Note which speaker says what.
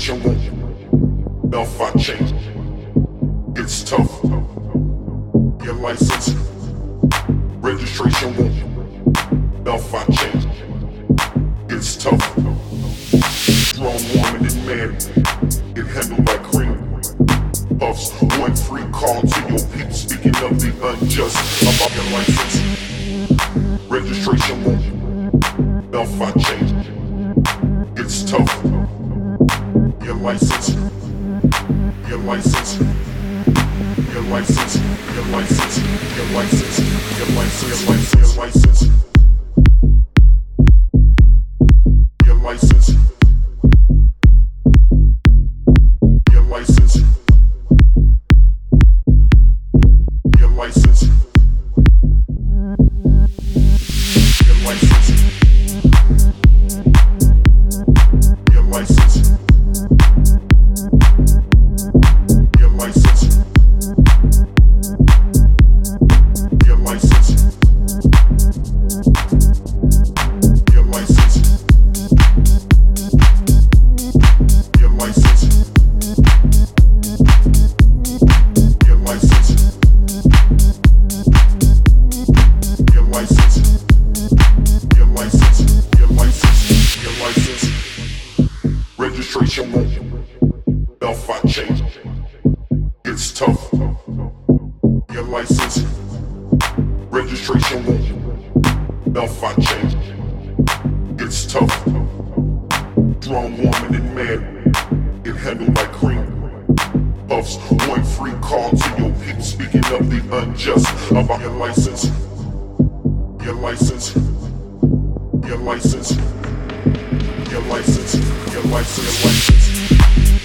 Speaker 1: bitch, won't. Now if I change, it's tough. Your license, registration won't. Now if I change, it's tough. Strong woman and man, get handled like cream puffs. One free call to your people speaking of the unjust. About your license, registration won't. Now if I change. Your license. Your license. Your license, your license, your license, your license, your license, your Registration won't. Alpha change. It's tough. Your license. Registration won't. Alpha change. It's tough. Strong woman and man. Get handled like cream. Puffs. One free call to your people. Speaking of the unjust. About your license. Your license. Your license. License. Your license. Your license.